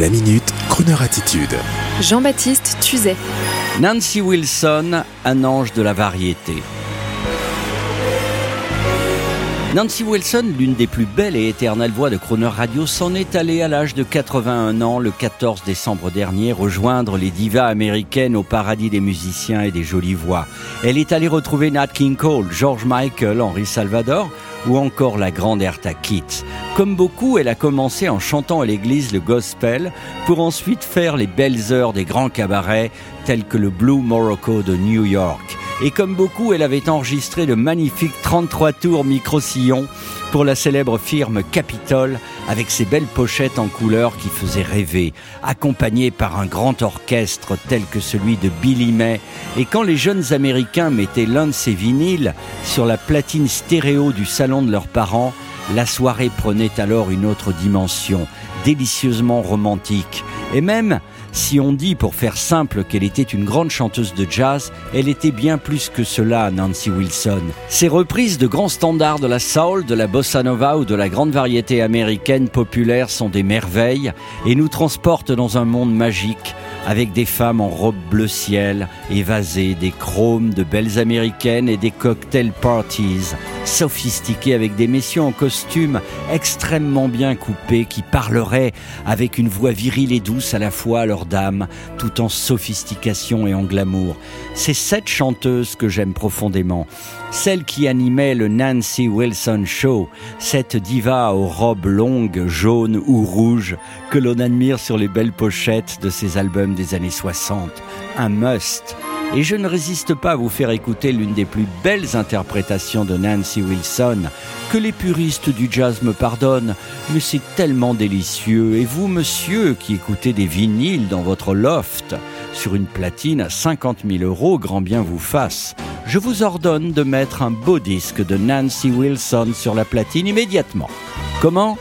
La minute, Kroneur attitude. Jean-Baptiste Tuzet. Nancy Wilson, un ange de la variété. Nancy Wilson, l'une des plus belles et éternelles voix de Croner Radio, s'en est allée à l'âge de 81 ans le 14 décembre dernier rejoindre les divas américaines au paradis des musiciens et des jolies voix. Elle est allée retrouver Nat King Cole, George Michael, Henri Salvador ou encore la grande Erta Kitt. Comme beaucoup, elle a commencé en chantant à l'église le gospel pour ensuite faire les belles heures des grands cabarets tels que le Blue Morocco de New York. Et comme beaucoup, elle avait enregistré de magnifiques 33 tours micro-sillons pour la célèbre firme Capitol avec ses belles pochettes en couleur qui faisaient rêver, accompagnée par un grand orchestre tel que celui de Billy May. Et quand les jeunes Américains mettaient l'un de ces vinyles sur la platine stéréo du salon de leurs parents, la soirée prenait alors une autre dimension, délicieusement romantique. Et même, si on dit pour faire simple qu'elle était une grande chanteuse de jazz, elle était bien plus que cela, Nancy Wilson. Ses reprises de grands standards de la soul, de la bossa nova ou de la grande variété américaine populaire sont des merveilles et nous transportent dans un monde magique avec des femmes en robe bleu ciel, évasées, des chromes, de belles américaines et des cocktail parties, sophistiquées avec des messieurs en costume extrêmement bien coupés qui parleraient avec une voix virile et douce à la fois à leurs dames, tout en sophistication et en glamour. C'est cette chanteuse que j'aime profondément, celle qui animait le Nancy Wilson Show, cette diva aux robes longues, jaunes ou rouges, que l'on admire sur les belles pochettes de ses albums des années 60, un must. Et je ne résiste pas à vous faire écouter l'une des plus belles interprétations de Nancy Wilson, que les puristes du jazz me pardonnent, mais c'est tellement délicieux. Et vous, monsieur, qui écoutez des vinyles dans votre loft, sur une platine à 50 000 euros, grand bien vous fasse, je vous ordonne de mettre un beau disque de Nancy Wilson sur la platine immédiatement. Comment?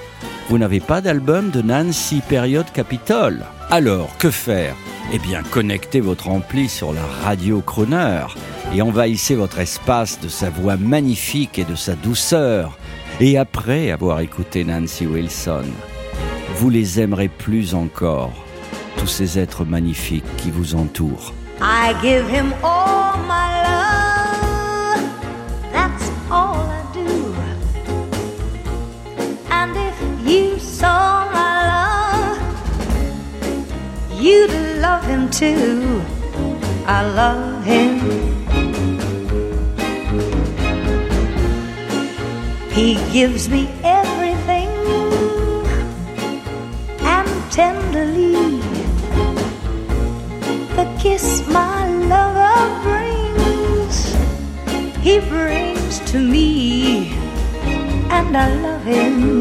Vous n'avez pas d'album de Nancy Période Capitole? Alors, que faire? Eh bien, connectez votre ampli sur la radio Croner et envahissez votre espace de sa voix magnifique et de sa douceur. Et après avoir écouté Nancy Wilson, vous les aimerez plus encore, tous ces êtres magnifiques qui vous entourent. You'd love him too. I love him. He gives me everything and tenderly the kiss my lover brings. He brings to me, and I love him.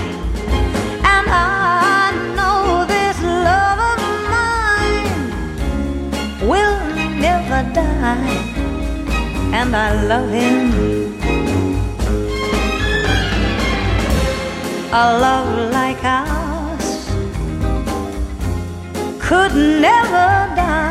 I love him. A love like ours could never die